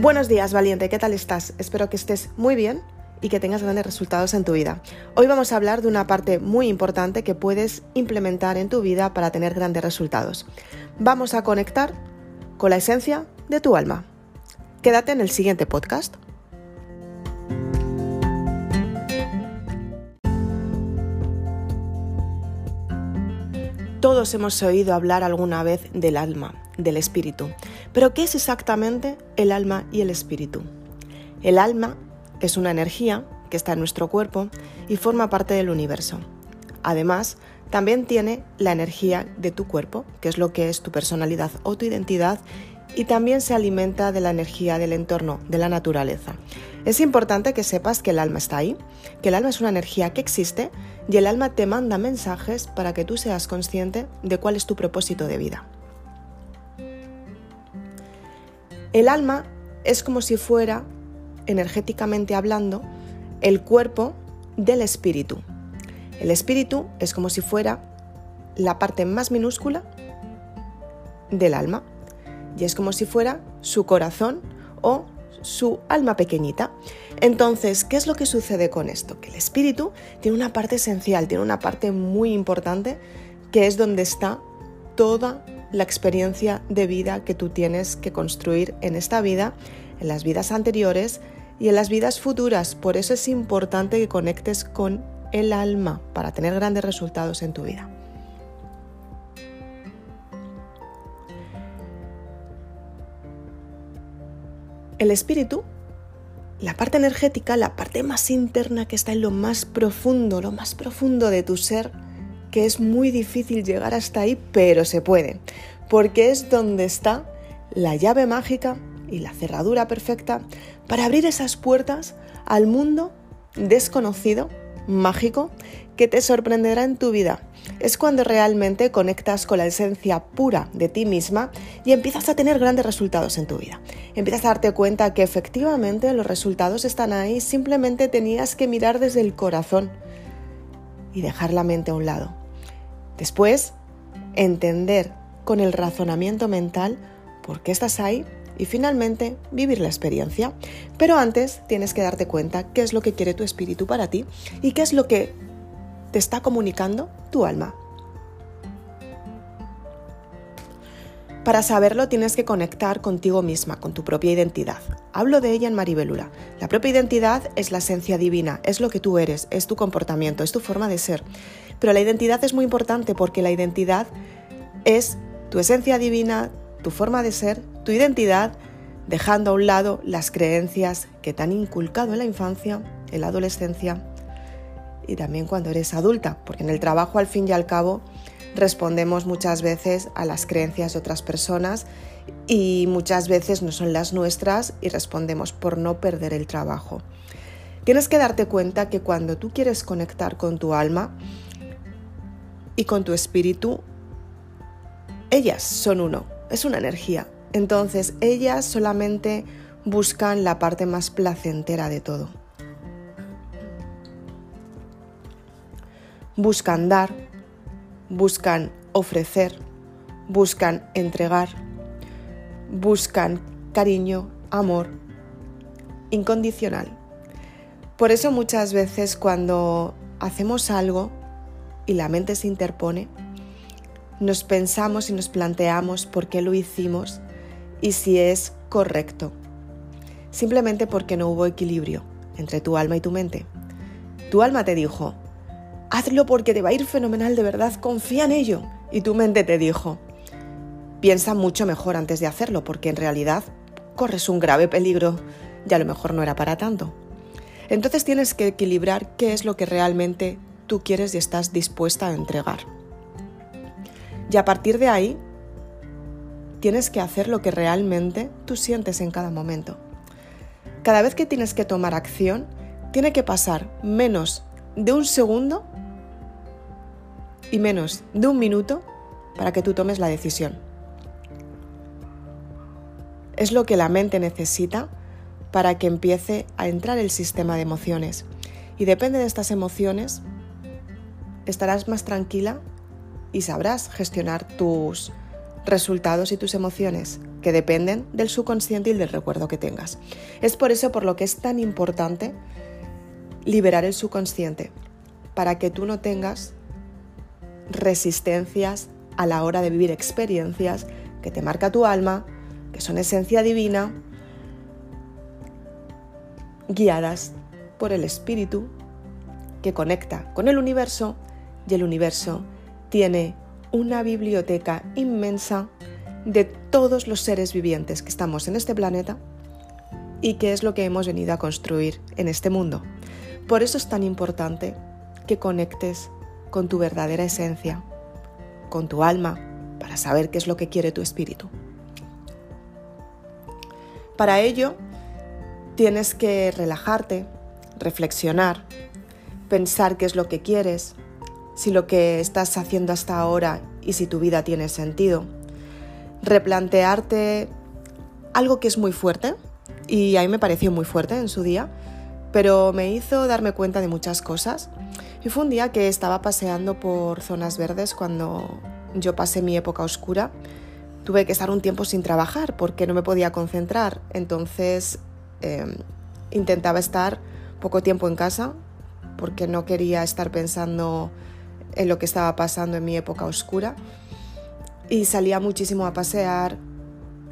Buenos días, valiente, ¿qué tal estás? Espero que estés muy bien y que tengas grandes resultados en tu vida. Hoy vamos a hablar de una parte muy importante que puedes implementar en tu vida para tener grandes resultados. Vamos a conectar con la esencia de tu alma. Quédate en el siguiente podcast. Todos hemos oído hablar alguna vez del alma, del espíritu. Pero ¿qué es exactamente el alma y el espíritu? El alma es una energía que está en nuestro cuerpo y forma parte del universo. Además, también tiene la energía de tu cuerpo, que es lo que es tu personalidad o tu identidad, y también se alimenta de la energía del entorno, de la naturaleza. Es importante que sepas que el alma está ahí, que el alma es una energía que existe y el alma te manda mensajes para que tú seas consciente de cuál es tu propósito de vida. El alma es como si fuera, energéticamente hablando, el cuerpo del espíritu. El espíritu es como si fuera la parte más minúscula del alma y es como si fuera su corazón o su alma pequeñita. Entonces, ¿qué es lo que sucede con esto? Que el espíritu tiene una parte esencial, tiene una parte muy importante que es donde está toda la experiencia de vida que tú tienes que construir en esta vida, en las vidas anteriores y en las vidas futuras. Por eso es importante que conectes con el alma para tener grandes resultados en tu vida. El espíritu, la parte energética, la parte más interna que está en lo más profundo, lo más profundo de tu ser, que es muy difícil llegar hasta ahí, pero se puede, porque es donde está la llave mágica y la cerradura perfecta para abrir esas puertas al mundo desconocido, mágico, que te sorprenderá en tu vida. Es cuando realmente conectas con la esencia pura de ti misma y empiezas a tener grandes resultados en tu vida. Empiezas a darte cuenta que efectivamente los resultados están ahí, simplemente tenías que mirar desde el corazón y dejar la mente a un lado. Después, entender con el razonamiento mental por qué estás ahí y finalmente vivir la experiencia. Pero antes tienes que darte cuenta qué es lo que quiere tu espíritu para ti y qué es lo que te está comunicando tu alma. Para saberlo tienes que conectar contigo misma, con tu propia identidad. Hablo de ella en Maribelula. La propia identidad es la esencia divina, es lo que tú eres, es tu comportamiento, es tu forma de ser. Pero la identidad es muy importante porque la identidad es tu esencia divina, tu forma de ser, tu identidad, dejando a un lado las creencias que te han inculcado en la infancia, en la adolescencia y también cuando eres adulta, porque en el trabajo al fin y al cabo respondemos muchas veces a las creencias de otras personas y muchas veces no son las nuestras y respondemos por no perder el trabajo. Tienes que darte cuenta que cuando tú quieres conectar con tu alma y con tu espíritu, ellas son uno, es una energía. Entonces ellas solamente buscan la parte más placentera de todo. Buscan dar, buscan ofrecer, buscan entregar, buscan cariño, amor incondicional. Por eso muchas veces cuando hacemos algo y la mente se interpone, nos pensamos y nos planteamos por qué lo hicimos y si es correcto. Simplemente porque no hubo equilibrio entre tu alma y tu mente. Tu alma te dijo, hazlo porque te va a ir fenomenal de verdad, confía en ello. Y tu mente te dijo, piensa mucho mejor antes de hacerlo porque en realidad corres un grave peligro y a lo mejor no era para tanto. Entonces tienes que equilibrar qué es lo que realmente tú quieres y estás dispuesta a entregar. Y a partir de ahí, tienes que hacer lo que realmente tú sientes en cada momento. Cada vez que tienes que tomar acción, tiene que pasar menos de un segundo y menos de un minuto para que tú tomes la decisión. Es lo que la mente necesita para que empiece a entrar el sistema de emociones. Y depende de estas emociones, estarás más tranquila y sabrás gestionar tus resultados y tus emociones, que dependen del subconsciente y del recuerdo que tengas. Es por eso por lo que es tan importante liberar el subconsciente, para que tú no tengas resistencias a la hora de vivir experiencias que te marca tu alma, que son esencia divina, guiadas por el espíritu que conecta con el universo y el universo tiene una biblioteca inmensa de todos los seres vivientes que estamos en este planeta y que es lo que hemos venido a construir en este mundo. Por eso es tan importante que conectes con tu verdadera esencia, con tu alma, para saber qué es lo que quiere tu espíritu. Para ello, tienes que relajarte, reflexionar, pensar qué es lo que quieres, si lo que estás haciendo hasta ahora y si tu vida tiene sentido. Replantearte algo que es muy fuerte, y a mí me pareció muy fuerte en su día, pero me hizo darme cuenta de muchas cosas. Y fue un día que estaba paseando por zonas verdes cuando yo pasé mi época oscura. Tuve que estar un tiempo sin trabajar porque no me podía concentrar. Entonces em, intentaba estar poco tiempo en casa porque no quería estar pensando en lo que estaba pasando en mi época oscura. Y salía muchísimo a pasear,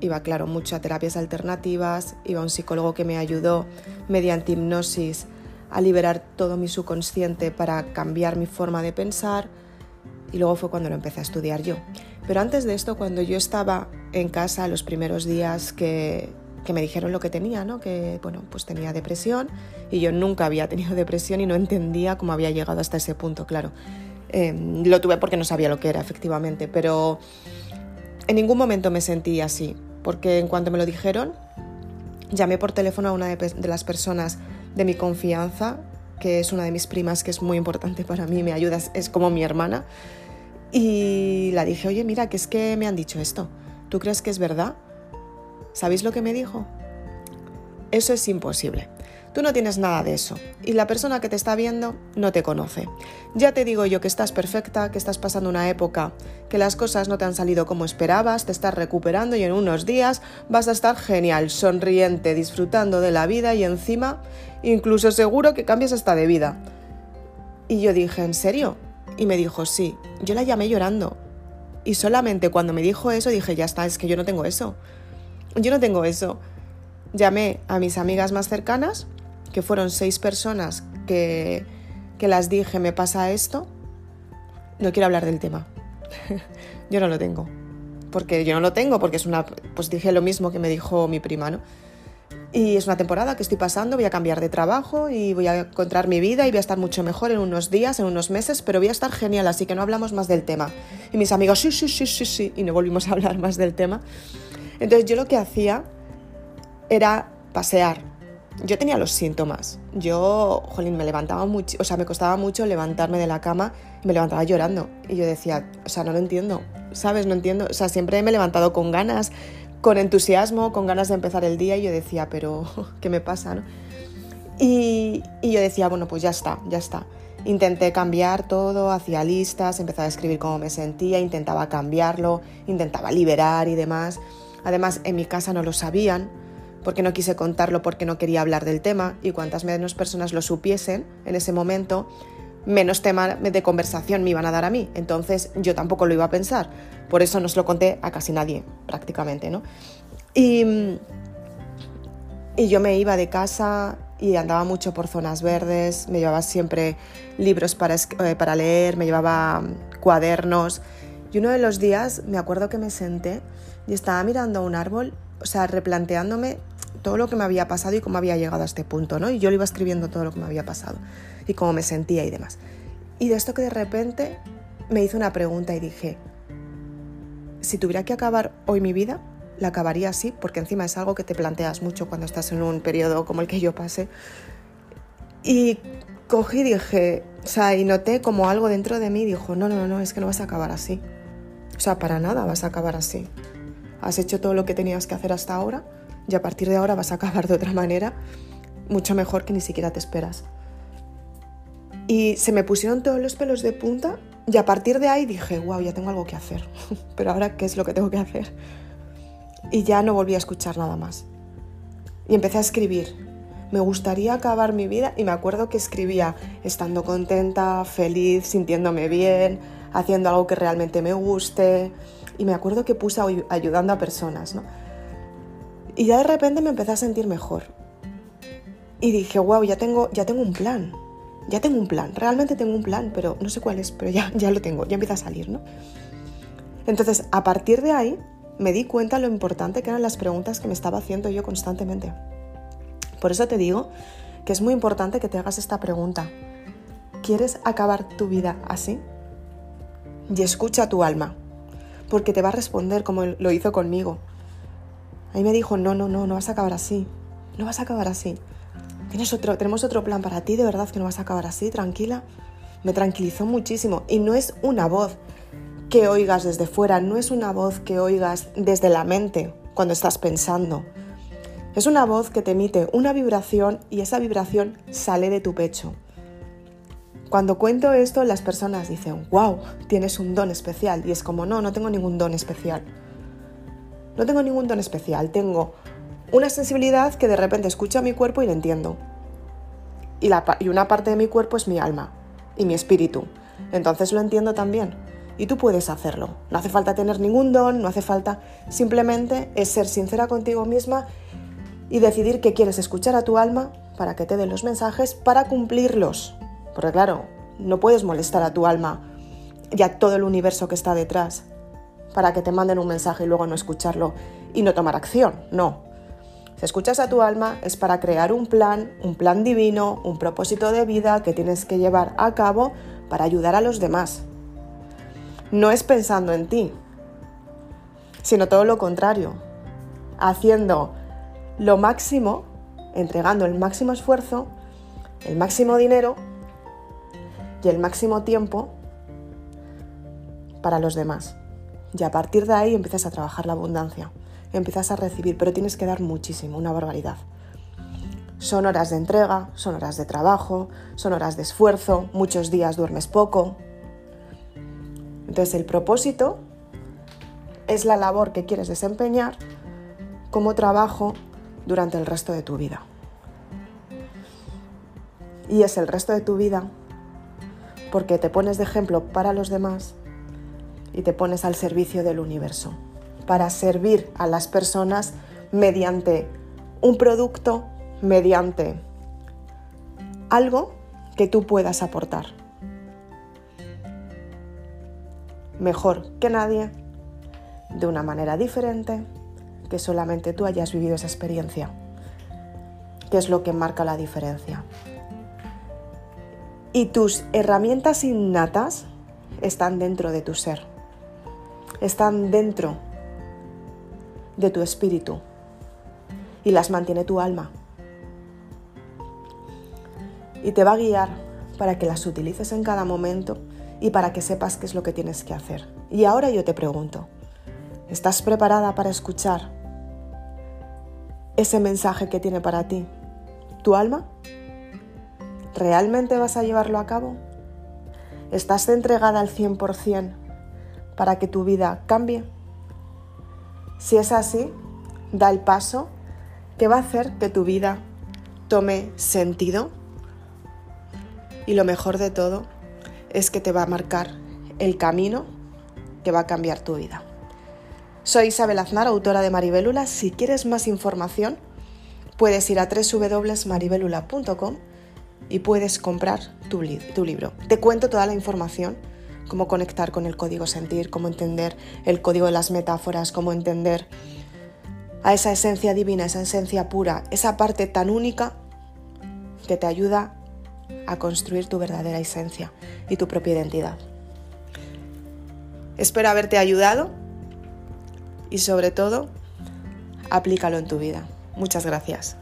iba, claro, mucho a terapias alternativas, iba a un psicólogo que me ayudó mediante hipnosis a liberar todo mi subconsciente para cambiar mi forma de pensar y luego fue cuando lo empecé a estudiar yo. Pero antes de esto, cuando yo estaba en casa los primeros días que, que me dijeron lo que tenía, ¿no? que bueno, pues tenía depresión y yo nunca había tenido depresión y no entendía cómo había llegado hasta ese punto, claro. Em, lo tuve porque no sabía lo que era, efectivamente, pero en ningún momento me sentí así, porque en cuanto me lo dijeron, llamé por teléfono a una de, las personas de mi confianza, que es una de mis primas, que es muy importante para mí, me ayuda, es como mi hermana, y la dije, oye, mira, que es que me han dicho esto, ¿tú crees que es verdad? ¿Sabéis lo que me dijo? Eso es imposible. Tú no tienes nada de eso y la persona que te está viendo no te conoce. Ya te digo yo que estás perfecta, que estás pasando una época que las cosas no te han salido como esperabas, te estás recuperando y en unos días vas a estar genial, sonriente, disfrutando de la vida y encima incluso seguro que cambias hasta de vida. Y yo dije, ¿en serio? Y me dijo, sí. Yo la llamé llorando. Y solamente cuando me dijo eso dije, ya está, es que yo no tengo eso. Yo no tengo eso. Llamé a mis amigas más cercanas que fueron seis personas que, que las dije, me pasa esto, no quiero hablar del tema. yo no lo tengo. Porque yo no lo tengo, porque es una. Pues dije lo mismo que me dijo mi prima, ¿no? Y es una temporada que estoy pasando, voy a cambiar de trabajo y voy a encontrar mi vida y voy a estar mucho mejor en unos días, en unos meses, pero voy a estar genial, así que no hablamos más del tema. Y mis amigos, sí, sí, sí, sí, sí, y no volvimos a hablar más del tema. Entonces yo lo que hacía era pasear, yo tenía los síntomas. Yo, jolín, me levantaba mucho, o sea, me costaba mucho levantarme de la cama me levantaba llorando. Y yo decía, o sea, no lo entiendo, ¿sabes? No entiendo. O sea, siempre me he levantado con ganas, con entusiasmo, con ganas de empezar el día y yo decía, pero, ¿qué me pasa, no? Y, y yo decía, bueno, pues ya está, ya está. Intenté cambiar todo, hacía listas, empezaba a escribir cómo me sentía, intentaba cambiarlo, intentaba liberar y demás. Además, en mi casa no lo sabían, porque no quise contarlo porque no quería hablar del tema y cuantas menos personas lo supiesen en ese momento, menos tema de conversación me iban a dar a mí. Entonces yo tampoco lo iba a pensar. Por eso no se lo conté a casi nadie, prácticamente, ¿no? Y, y yo me iba de casa y andaba mucho por zonas verdes, me llevaba siempre libros para, eh, para leer, me llevaba cuadernos. Y uno de los días me acuerdo que me senté y estaba mirando a un árbol, o sea, replanteándome todo lo que me había pasado y cómo había llegado a este punto, ¿no? Y yo lo iba escribiendo todo lo que me había pasado y cómo me sentía y demás. Y de esto que de repente me hizo una pregunta y dije, si tuviera que acabar hoy mi vida, la acabaría así, porque encima es algo que te planteas mucho cuando estás en un periodo como el que yo pasé. Y cogí y dije, o sea, y noté como algo dentro de mí dijo, no, no, no, es que no vas a acabar así. O sea, para nada vas a acabar así. Has hecho todo lo que tenías que hacer hasta ahora y a partir de ahora vas a acabar de otra manera mucho mejor que ni siquiera te esperas. Y se me pusieron todos los pelos de punta Y a partir de ahí dije, wow, ya tengo algo que hacer. Pero ahora, ¿qué es lo que tengo que hacer? Y ya no volví a escuchar nada más. Y empecé a escribir. Me gustaría acabar mi vida y me acuerdo que escribía estando contenta, feliz, sintiéndome bien, haciendo algo que realmente me guste. Y me acuerdo que puse ayudando a personas, ¿no? Y ya de repente me empecé a sentir mejor. Y dije, wow, ya tengo, ya tengo un plan ya tengo un plan, realmente tengo un plan, pero no sé cuál es, pero ya, ya lo tengo, ya empieza a salir, ¿no? Entonces, a partir de ahí, me di cuenta lo importante que eran las preguntas que me estaba haciendo yo constantemente. Por eso te digo que es muy importante que te hagas esta pregunta. ¿Quieres acabar tu vida así? Y escucha a tu alma, porque te va a responder como lo hizo conmigo. Ahí me dijo, no, no, no, no vas a acabar así, no vas a acabar así tenemos otro plan para ti, de verdad que no vas a acabar así, tranquila. Me tranquilizó muchísimo y no es una voz que oigas desde fuera, no es una voz que oigas desde la mente cuando estás pensando. Es una voz que te emite una vibración y esa vibración sale de tu pecho. Cuando cuento esto, las personas dicen, wow, tienes un don especial. Y es como, no, no tengo ningún don especial. No tengo ningún don especial, tengo una sensibilidad que de repente escucha mi cuerpo y le entiendo. Y, y una parte de mi cuerpo es mi alma y mi espíritu. Entonces lo entiendo también. Y tú puedes hacerlo. No hace falta tener ningún don, no hace falta. Simplemente es ser sincera contigo misma y decidir que quieres escuchar a tu alma para que te dé los mensajes para cumplirlos. Porque claro, no puedes molestar a tu alma y a todo el universo que está detrás para que te manden un mensaje y luego no escucharlo y no tomar acción. No, si escuchas a tu alma es para crear un plan, un plan divino, un propósito de vida que tienes que llevar a cabo para ayudar a los demás. No es pensando en ti, sino todo lo contrario, haciendo lo máximo, entregando el máximo esfuerzo, el máximo dinero y el máximo tiempo para los demás. Y a partir de ahí empiezas a trabajar la abundancia empiezas a recibir, pero tienes que dar muchísimo, una barbaridad. Son horas de entrega, son horas de trabajo, son horas de esfuerzo, muchos días duermes poco. Entonces el propósito es la labor que quieres desempeñar como trabajo durante el resto de tu vida. Y es el resto de tu vida porque te pones de ejemplo para los demás y te pones al servicio del universo para servir a las personas mediante un producto, mediante algo que tú puedas aportar. Mejor que nadie, de una manera diferente, que solamente tú hayas vivido esa experiencia, que es lo que marca la diferencia. Y tus herramientas innatas están dentro de tu ser, están dentro de tu espíritu y las mantiene tu alma. Y te va a guiar para que las utilices en cada momento y para que sepas qué es lo que tienes que hacer. Y ahora yo te pregunto, ¿estás preparada para escuchar ese mensaje que tiene para ti tu alma? ¿Realmente vas a llevarlo a cabo? ¿Estás entregada al 100% para que tu vida cambie? Si es así, da el paso que va a hacer que tu vida tome sentido y lo mejor de todo es que te va a marcar el camino que va a cambiar tu vida. Soy Isabel Aznar, autora de Maribélula. Si quieres más información, puedes ir a www.maribelula.com y puedes comprar tu, tu libro. Te cuento toda la información cómo conectar con el código sentir, cómo entender el código de las metáforas, cómo entender a esa esencia divina, esa esencia pura, esa parte tan única que te ayuda a construir tu verdadera esencia y tu propia identidad. Espero haberte ayudado y sobre todo, aplícalo en tu vida. Muchas gracias.